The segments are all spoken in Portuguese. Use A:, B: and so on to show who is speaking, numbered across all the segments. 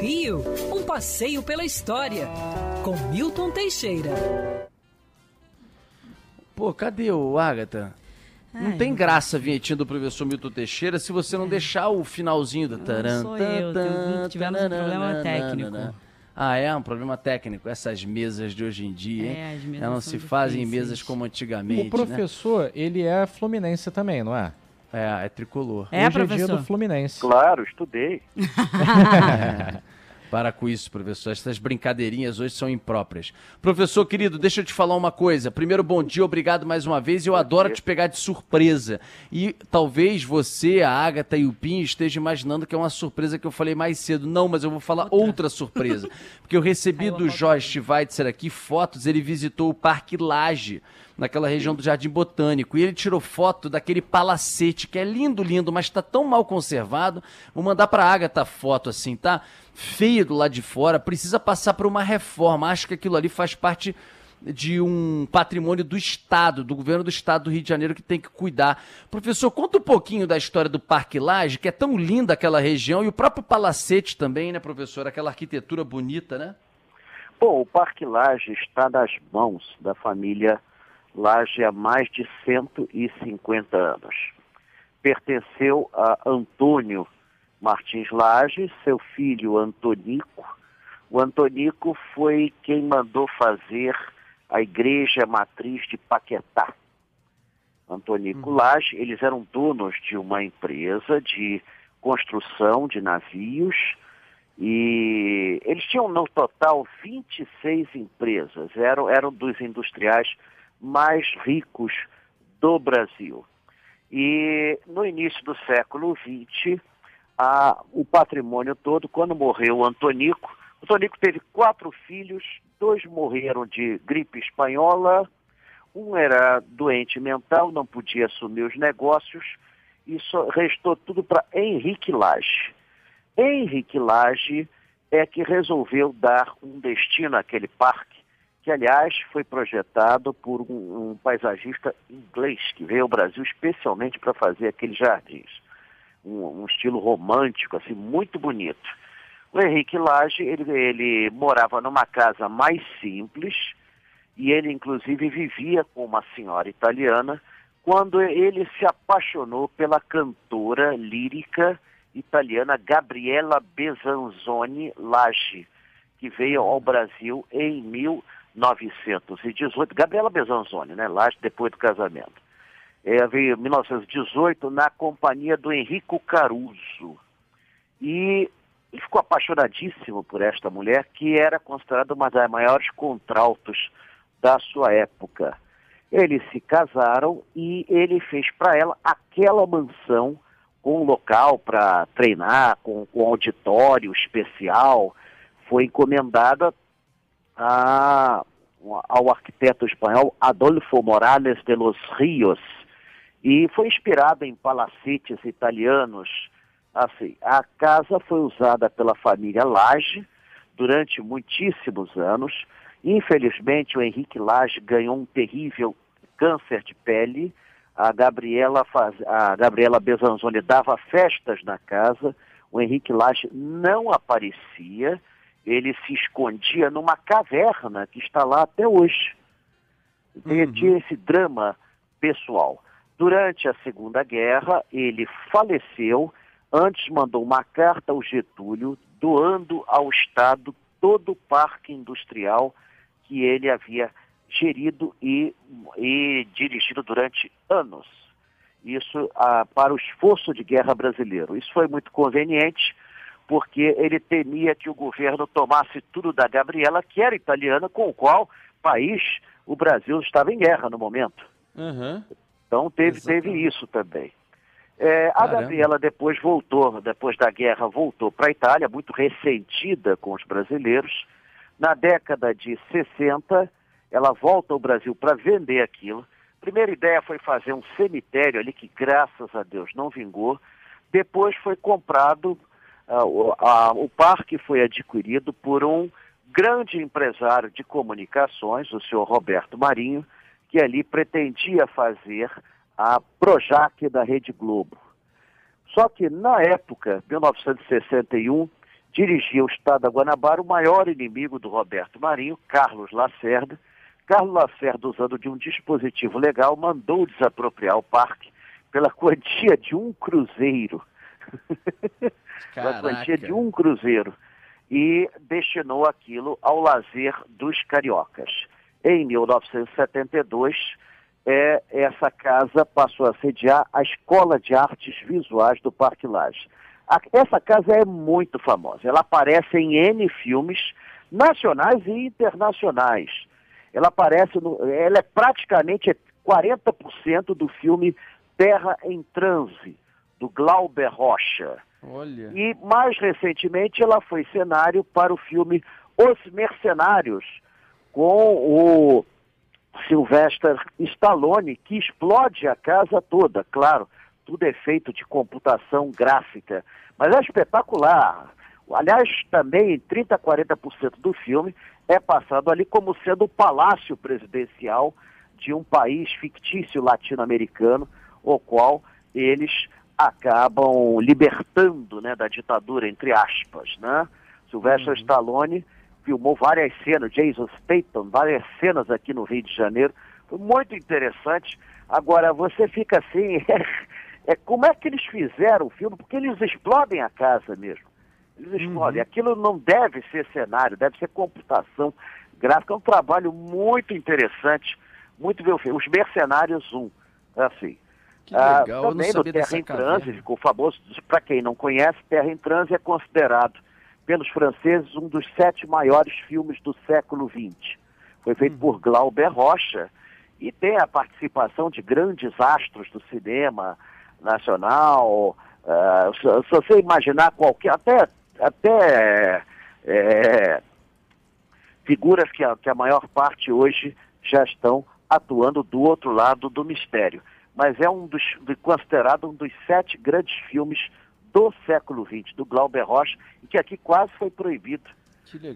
A: Rio, um passeio pela história, com Milton Teixeira.
B: Pô, cadê o Agatha? Não
C: Ai,
B: tem graça a vinhetinha do professor Milton Teixeira se você não deixar o finalzinho do taran,
C: sou eu,
B: tan,
C: tivemos um problema técnico.
B: Ah, é um problema técnico. Essas mesas de hoje em dia, hein?
C: É, as mesas
B: Elas não se fazem
C: difíceis.
B: mesas como antigamente,
D: O professor, ele é fluminense também, não é?
B: É, é tricolor.
C: É,
D: Hoje é dia
C: professor?
D: do Fluminense.
E: Claro, estudei.
B: Para com isso, professor. Essas brincadeirinhas hoje são impróprias. Professor querido, deixa eu te falar uma coisa. Primeiro, bom dia, obrigado mais uma vez. Eu adoro te pegar de surpresa. E talvez você, a Agatha e o Pinho estejam imaginando que é uma surpresa que eu falei mais cedo. Não, mas eu vou falar outra, surpresa. Porque eu recebi do Jorge Schweitzer aqui fotos, ele visitou o Parque Laje, naquela região do Jardim Botânico. E ele tirou foto daquele palacete, que é lindo, lindo, mas está tão mal conservado. Vou mandar para a Agatha a foto assim, tá? Feio do lado de fora, precisa passar por uma reforma. Acho que aquilo ali faz parte de um patrimônio do Estado, do governo do Estado do Rio de Janeiro, que tem que cuidar. Professor, conta um pouquinho da história do Parque Laje, que é tão linda aquela região, e o próprio palacete também, né, professor? Aquela arquitetura bonita, né?
E: Bom, o Parque Laje está nas mãos da família Laje há mais de 150 anos. Pertenceu a Antônio Martins Laje, seu filho Antonico. O Antonico foi quem mandou fazer a igreja matriz de Paquetá. Antonico Laje, eles eram donos de uma empresa de construção de navios e eles tinham no total 26 empresas, eram, eram dos industriais mais ricos do Brasil. E no início do século XX, a, o patrimônio todo, quando morreu Antonico, Antonico teve quatro filhos, dois morreram de gripe espanhola, um era doente mental, não podia assumir os negócios, e só restou tudo para Henrique Lage. Henrique Lage é que resolveu dar um destino àquele parque, que aliás foi projetado por um, um paisagista inglês que veio ao Brasil especialmente para fazer aqueles jardins. Um, um, estilo romântico, assim, muito bonito. O Henrique Lage, ele, ele morava numa casa mais simples e ele inclusive vivia com uma senhora italiana quando ele se apaixonou pela cantora lírica italiana Gabriela Besanzoni Lage, que veio ao Brasil em 1918. Gabriela Besanzoni, né? Lage, depois do casamento. É, veio em 1918 na companhia do Enrico Caruso. E ele ficou apaixonadíssimo por esta mulher, que era considerada uma das maiores contraltos da sua época. Eles se casaram e ele fez para ela aquela mansão com um local para treinar, com, com auditório especial. Foi encomendada a, ao arquiteto espanhol Adolfo Morales de los Rios e foi inspirada em palacetes italianos. Assim, a casa foi usada pela família Lage durante muitíssimos anos. Infelizmente, o Henrique Lage ganhou um terrível câncer de pele. A Gabriela, faz, a Gabriela Besanzoni dava festas na casa. O Henrique Lage não aparecia. Ele se escondia numa caverna que está lá até hoje. Uhum. Tinha esse drama pessoal. Durante a Segunda Guerra, ele faleceu. Antes mandou uma carta ao Getúlio, doando ao Estado todo o parque industrial que ele havia gerido e, e dirigido durante anos. Isso ah, para o esforço de guerra brasileiro. Isso foi muito conveniente, porque ele temia que o governo tomasse tudo da Gabriela, que era italiana, com o qual país o Brasil estava em guerra no momento.
B: Uhum.
E: Então teve, teve isso também. É, a. Gabriela depois voltou, depois da guerra, voltou para a Itália, muito ressentida com os brasileiros. Na década de 60, ela volta ao Brasil para vender aquilo. Primeira ideia foi fazer um cemitério ali, que graças a Deus não vingou. Depois foi comprado, o, a, o parque foi adquirido por um grande empresário de comunicações, o senhor Roberto Marinho, que ali pretendia fazer a Projac da Rede Globo. Só que na época, 1961, dirigia o Estado da Guanabara o maior inimigo do Roberto Marinho, Carlos Lacerda. Carlos Lacerda, usando de um dispositivo legal, mandou desapropriar o parque pela quantia de um cruzeiro. pela quantia de um cruzeiro. E destinou aquilo ao lazer dos cariocas. Em 1972, é, essa casa passou a sediar a Escola de Artes Visuais do Parque Lage. A, essa casa é muito famosa. Ela aparece em N filmes nacionais e internacionais. Ela aparece no, ela é praticamente 40% do filme Terra em Transe, do Glauber Rocha.
B: Olha.
E: E mais recentemente ela foi cenário para o filme Os Mercenários, com o Sylvester Stallone, que explode a casa toda, claro, tudo é feito de computação gráfica, mas é espetacular. Aliás, também 30% a 40% do filme é passado ali como sendo o palácio presidencial de um país fictício latino-americano, o qual eles acabam libertando né, da ditadura, entre aspas. Né? Sylvester uhum. Stallone filmou várias cenas, Jason Statham, várias cenas aqui no Rio de Janeiro. Foi muito interessante. Agora, você fica assim, é, é como é que eles fizeram o filme? Porque eles explodem a casa mesmo. Eles explodem. Uhum. Aquilo não deve ser cenário, deve ser computação gráfica. É um trabalho muito interessante, muito bem feito. Os Mercenários 1, assim.
B: Que legal, ah, também
E: no Terra em Transe, ficou famoso, para quem não conhece, Terra em Transe é considerado pelos franceses um dos sete maiores filmes do século XX. Foi feito uhum. por Glauber Rocha e tem a participação de grandes astros do cinema nacional. Uh, se, se, você imaginar qualquer, até, até é, figuras que a, que a maior parte hoje já estão atuando do outro lado do mistério. Mas é um dos, considerado um dos sete grandes filmes do século XX, do Glauber Rocha, e que aqui quase foi proibido.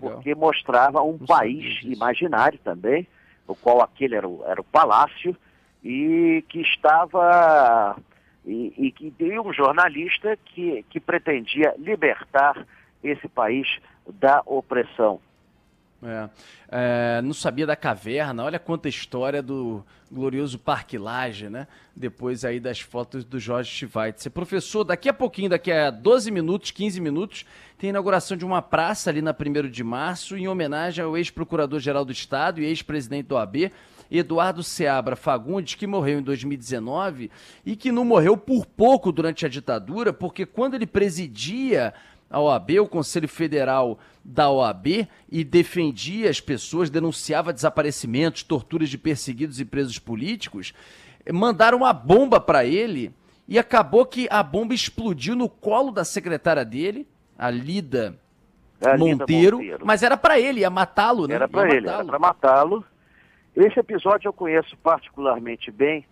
E: Porque mostrava um Não país imaginário também, o qual aquele era o, era o palácio, e que estava. E, e que e um jornalista que, que pretendia libertar esse país da opressão.
B: É. É, não sabia da caverna, olha quanta história do glorioso Parque Lage, né? Depois aí das fotos do Jorge Schweitzer. Professor, daqui a pouquinho, daqui a 12 minutos, 15 minutos, tem a inauguração de uma praça ali na 1 de março, em homenagem ao ex-procurador-geral do Estado e ex-presidente do AB, Eduardo Seabra Fagundes, que morreu em 2019 e que não morreu por pouco durante a ditadura, porque quando ele presidia a OAB, o Conselho Federal da OAB, e defendia as pessoas, denunciava desaparecimentos, torturas de perseguidos e presos políticos, mandaram uma bomba para ele e acabou que a bomba explodiu no colo da secretária dele, a Lida, é, Monteiro, Monteiro, mas era para ele, ia matá-lo, né?
E: Era para ele, era para matá-lo. Esse episódio eu conheço particularmente bem,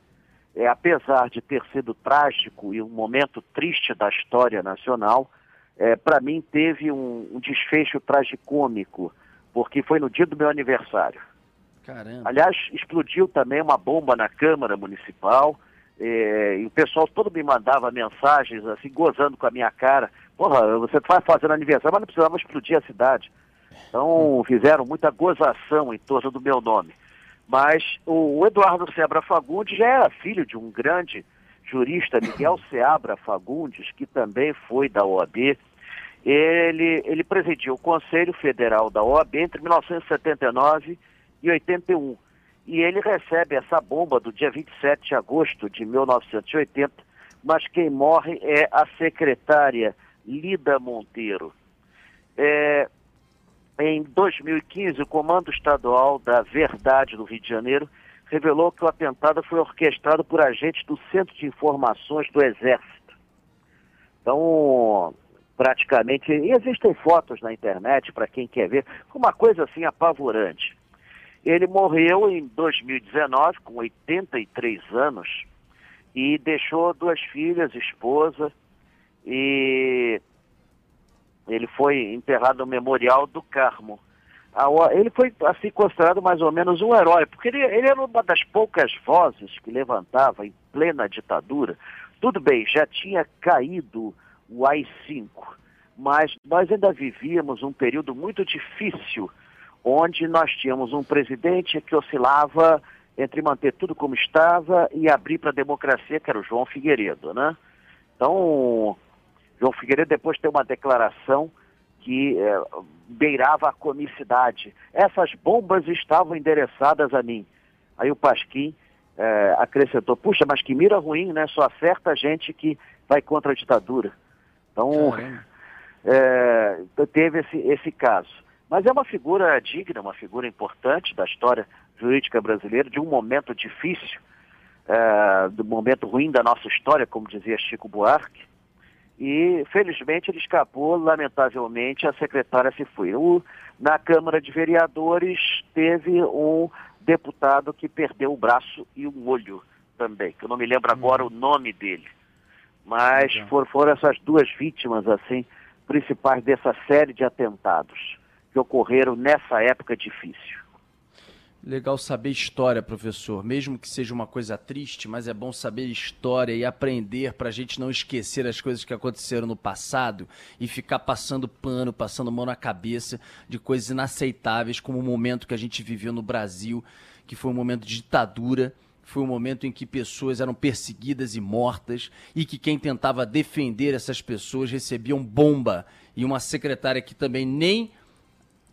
E: é, apesar de ter sido trágico e um momento triste da história nacional, é, para mim teve um, um, desfecho tragicômico, porque foi no dia do meu aniversário.
B: Caramba.
E: Aliás, explodiu também uma bomba na Câmara Municipal, é, e o pessoal todo me mandava mensagens, assim, gozando com a minha cara. Porra, você vai fazendo aniversário, mas não precisava explodir a cidade. Então, fizeram muita gozação em torno do meu nome. Mas o Eduardo Sebra Fagundes já era filho de um grande jurista Miguel Seabra Fagundes, que também foi da OAB, ele, ele presidiu o Conselho Federal da OAB entre 1979 e 81. E ele recebe essa bomba do dia 27 de agosto de 1980, mas quem morre é a secretária Lida Monteiro. É, em 2015, o Comando Estadual da Verdade do Rio de Janeiro revelou que o atentado foi orquestrado por agentes do Centro de Informações do Exército. Então, praticamente, e existem fotos na internet para quem quer ver, uma coisa assim apavorante. Ele morreu em 2019, com 83 anos, e deixou duas filhas, esposa, e ele foi enterrado no Memorial do Carmo, ele foi assim considerado mais ou menos um herói, porque ele, ele era uma das poucas vozes que levantava em plena ditadura. Tudo bem, já tinha caído o AI-5, mas nós ainda vivíamos um período muito difícil, onde nós tínhamos um presidente que oscilava entre manter tudo como estava e abrir para a democracia, que era o João Figueiredo, né? Então, João Figueiredo depois tem uma declaração que é, beirava a comicidade. Essas bombas estavam endereçadas a mim. Aí o Pasquim é, acrescentou, puxa, mas que mira ruim, né? Só acerta gente que vai contra a ditadura. Então, é, teve esse, esse caso. Mas é uma figura digna, uma figura importante da história jurídica brasileira, de um momento difícil, é, do momento ruim da nossa história, como dizia Chico Buarque. E, felizmente, ele escapou, lamentavelmente, a secretária se foi. O, na Câmara de Vereadores, teve um deputado que perdeu o braço e um olho também, que eu não me lembro agora uhum. o nome dele. Mas foram, foram essas duas vítimas, assim, principais dessa série de atentados que ocorreram nessa época difícil.
B: Legal saber história, professor. Mesmo que seja uma coisa triste, mas é bom saber história e aprender para a gente não esquecer as coisas que aconteceram no passado e ficar passando pano, passando mão na cabeça de coisas inaceitáveis, como o momento que a gente viveu no Brasil, que foi um momento de ditadura foi um momento em que pessoas eram perseguidas e mortas e que quem tentava defender essas pessoas recebiam bomba e uma secretária que também nem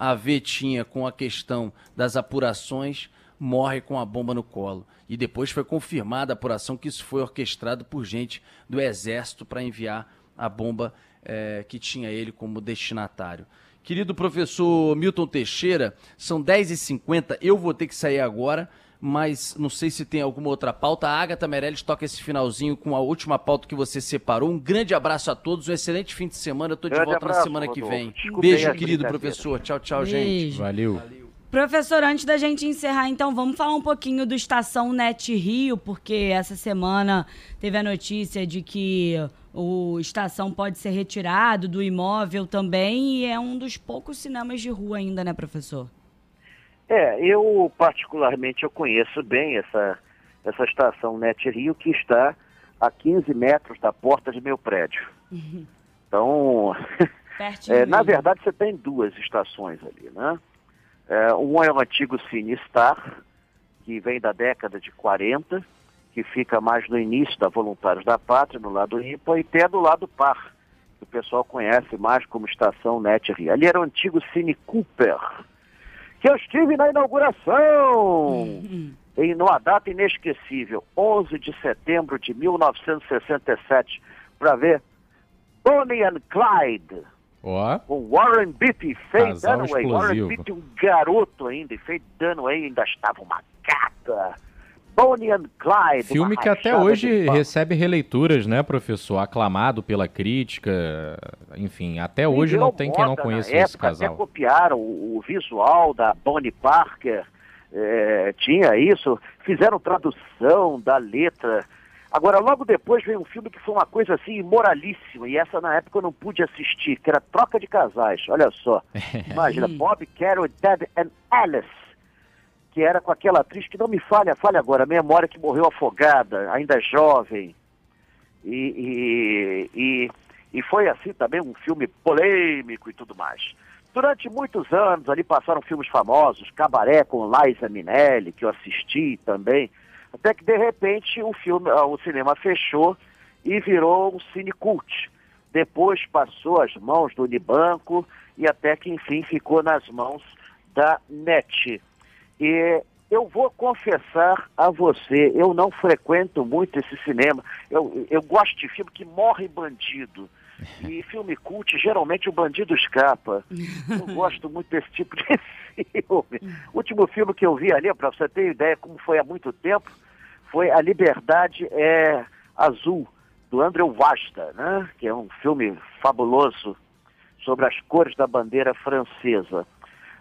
B: a ver tinha com a questão das apurações morre com a bomba no colo. E depois foi confirmada a apuração que isso foi orquestrado por gente do Exército para enviar a bomba é, que tinha ele como destinatário. Querido professor Milton Teixeira, são 10h50, eu vou ter que sair agora mas não sei se tem alguma outra pauta. A Agatha Meirelles toca esse finalzinho com a última pauta que você separou. Um grande abraço a todos, um excelente fim de semana. Eu tô de grande volta abraço, na semana que vem. Beijo, querido professor. Tchau, tchau, Beijo. gente.
D: Valeu. Valeu.
C: Professor, antes da gente encerrar, então, vamos falar um pouquinho do Estação Net Rio, porque essa semana teve a notícia de que o Estação pode ser retirado do imóvel também e é um dos poucos cinemas de rua ainda, né, professor?
E: É, eu particularmente eu conheço bem essa, essa estação Net Rio que está a 15 metros da porta de meu prédio. Uhum. Então, é, na verdade você tem duas estações ali, né? É, um é o antigo Cine Star, que vem da década de 40, que fica mais no início da Voluntários da Pátria, no lado ímpar, e tem do lado par, que o pessoal conhece mais como Estação Net Rio. Ali era o antigo Cine Cooper, que eu estive na inauguração em uma data inesquecível, 11 de setembro de 1967, para ver Bonnie and Clyde.
D: Oh.
E: Com Warren Beatty, Faye Dunaway. Warren Beatty, um garoto ainda, e Faye Dunaway ainda estava uma gata. Bonnie and Clyde.
D: Filme que até hoje recebe releituras, né, professor? Aclamado pela crítica, enfim, até hoje não tem quem não conheça esse casal.
E: Até copiaram o, o visual da Bonnie Parker, é, tinha isso, fizeram tradução da letra. Agora, logo depois veio um filme que foi uma coisa assim imoralíssima, e essa na época eu não pude assistir, que era Troca de Casais, olha só. Imagina, Bob, Carol, Deb and Alice que era com aquela atriz que não me falha, falha agora, a memória que morreu afogada, ainda jovem. E, e, e, e, foi assim também um filme polêmico e tudo mais. Durante muitos anos ali passaram filmes famosos, Cabaré com Liza Minelli, que eu assisti também, até que de repente o filme, ah, o cinema fechou e virou um cine cult. Depois passou às mãos do Unibanco e até que enfim ficou nas mãos da NET, e eu vou confessar a você, eu não frequento muito esse cinema. Eu, eu gosto de filme que morre bandido. E filme cult, geralmente o bandido escapa. Eu gosto muito desse tipo de filme. O último filme que eu vi ali, para você ter ideia como foi há muito tempo, foi A Liberdade é Azul, do André Vasta, né? que é um filme fabuloso sobre as cores da bandeira francesa.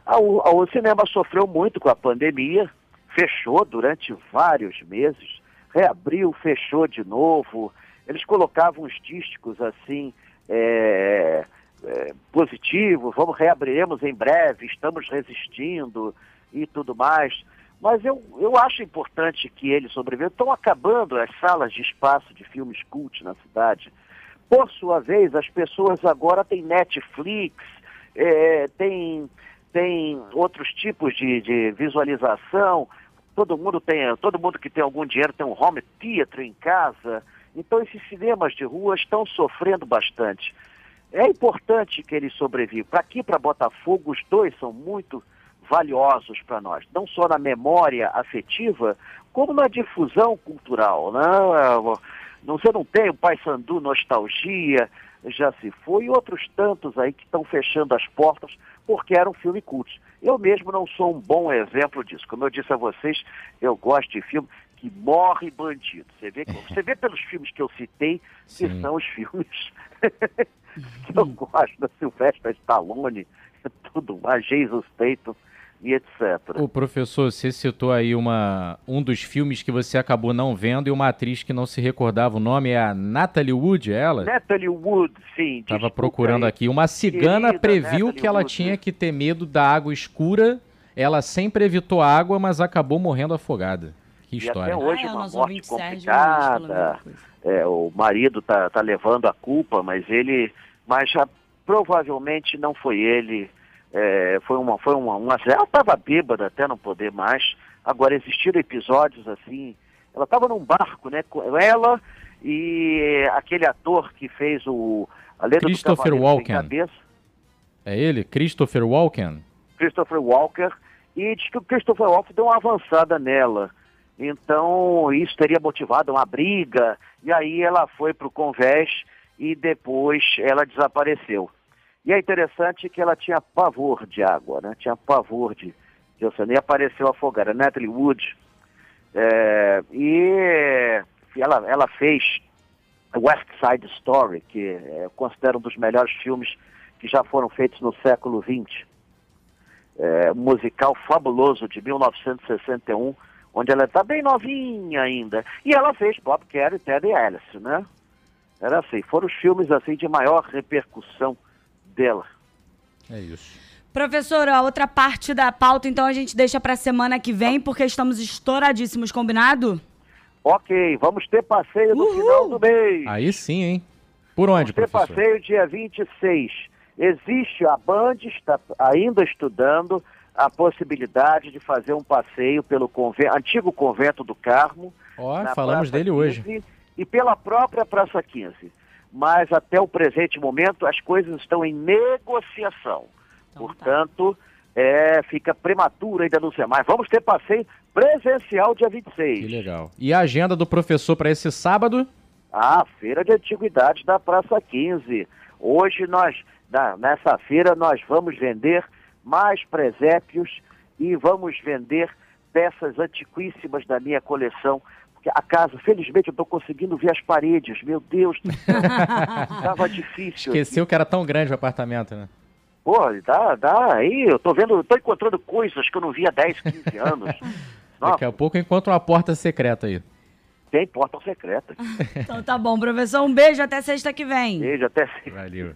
E: O, cinema sofreu muito com a pandemia, fechou durante vários meses, reabriu, fechou de novo. Eles colocavam os dísticos assim, é, é, positivos, vamos reabriremos em breve, estamos resistindo e tudo mais. Mas eu, eu acho importante que eles sobrevivam. Estão acabando as salas de espaço de filmes cult na cidade por sua vez, as pessoas agora têm Netflix, é, tem, tem outros tipos de, de visualização, todo mundo tem, todo mundo que tem algum dinheiro tem um home theater em casa. Então esses cinemas de rua estão sofrendo bastante. É importante que eles sobrevivam. Para aqui, para Botafogo, os dois são muito valiosos para nós, não só na memória afetiva, como na difusão cultural. Né? Você não tem o Pai Sandu Nostalgia, já se foi, e outros tantos aí que estão fechando as portas porque eram filme cultos. Eu mesmo não sou um bom exemplo disso. Como eu disse a vocês, eu gosto de filme que morre bandido. Você vê, você vê pelos filmes que eu citei, que Sim. são os filmes que eu gosto da Silvestre Stallone, tudo mais, Jesus Statham e etc.
D: O professor, você citou aí uma, um dos filmes que você acabou não vendo e uma atriz que não se recordava o nome é a Natalie Wood, é ela?
E: Natalie Wood, sim.
D: Estava procurando aí. aqui. Uma cigana Querida previu Natalie que ela Wood. tinha que ter medo da água escura. Ela sempre evitou água, mas acabou morrendo afogada. Que história.
E: E até hoje ah, é, uma morte complicada. É, o marido tá, tá levando a culpa, mas ele, mas já provavelmente não foi ele é, foi uma, foi uma, uma ela estava bêbada até não poder mais. Agora existiram episódios assim. Ela estava num barco, né? Ela e aquele ator que fez o
D: a lenda Christopher Walken. Cabeça. É ele, Christopher Walken.
E: Christopher Walker e diz que o Christopher Walken deu uma avançada nela. Então isso teria motivado uma briga e aí ela foi para o convés e depois ela desapareceu. E é interessante que ela tinha pavor de água, né? Tinha pavor de, de oceano. E apareceu afogada. Natalie Wood. É, e ela, ela fez West Side Story, que é, eu considero um dos melhores filmes que já foram feitos no século XX. É, musical fabuloso de 1961, onde ela está bem novinha ainda. E ela fez Bob Carey e Teddy Alice, né? Era assim, foram os filmes assim de maior repercussão dela.
D: É isso.
C: Professor, a outra parte da pauta, então, a gente deixa para a semana que vem, porque estamos estouradíssimos, combinado?
E: Ok, vamos ter passeio no Uhul. final do mês.
D: Aí sim, hein? Por onde, vamos
E: professor? ter passeio dia 26. Existe, a Band está ainda estudando a possibilidade de fazer um passeio pelo convento, antigo convento do Carmo.
D: Ó, falamos Praça dele 15, hoje.
E: E pela própria Praça 15 mas até o presente momento as coisas estão em negociação. Então, tá. Portanto, tá. é, fica prematuro ainda não ser mais. Vamos ter passeio presencial dia 26.
D: Que legal. E a agenda do professor para esse sábado?
E: Ah, Feira de Antiguidades da Praça 15. Hoje nós, na, nessa feira, nós vamos vender mais presépios e vamos vender peças antiquíssimas da minha coleção a casa, felizmente eu estou conseguindo ver as paredes. Meu Deus, estava difícil.
D: Esqueceu que era tão grande o apartamento, né?
E: Pô, dá, dá. Aí eu tô vendo, tô encontrando coisas que eu não via há 10, 15 anos.
D: Daqui a pouco eu encontro uma porta secreta aí.
E: Tem porta secreta.
C: então tá bom, professor. Um beijo até sexta que vem.
E: Beijo até sexta.
D: Valeu.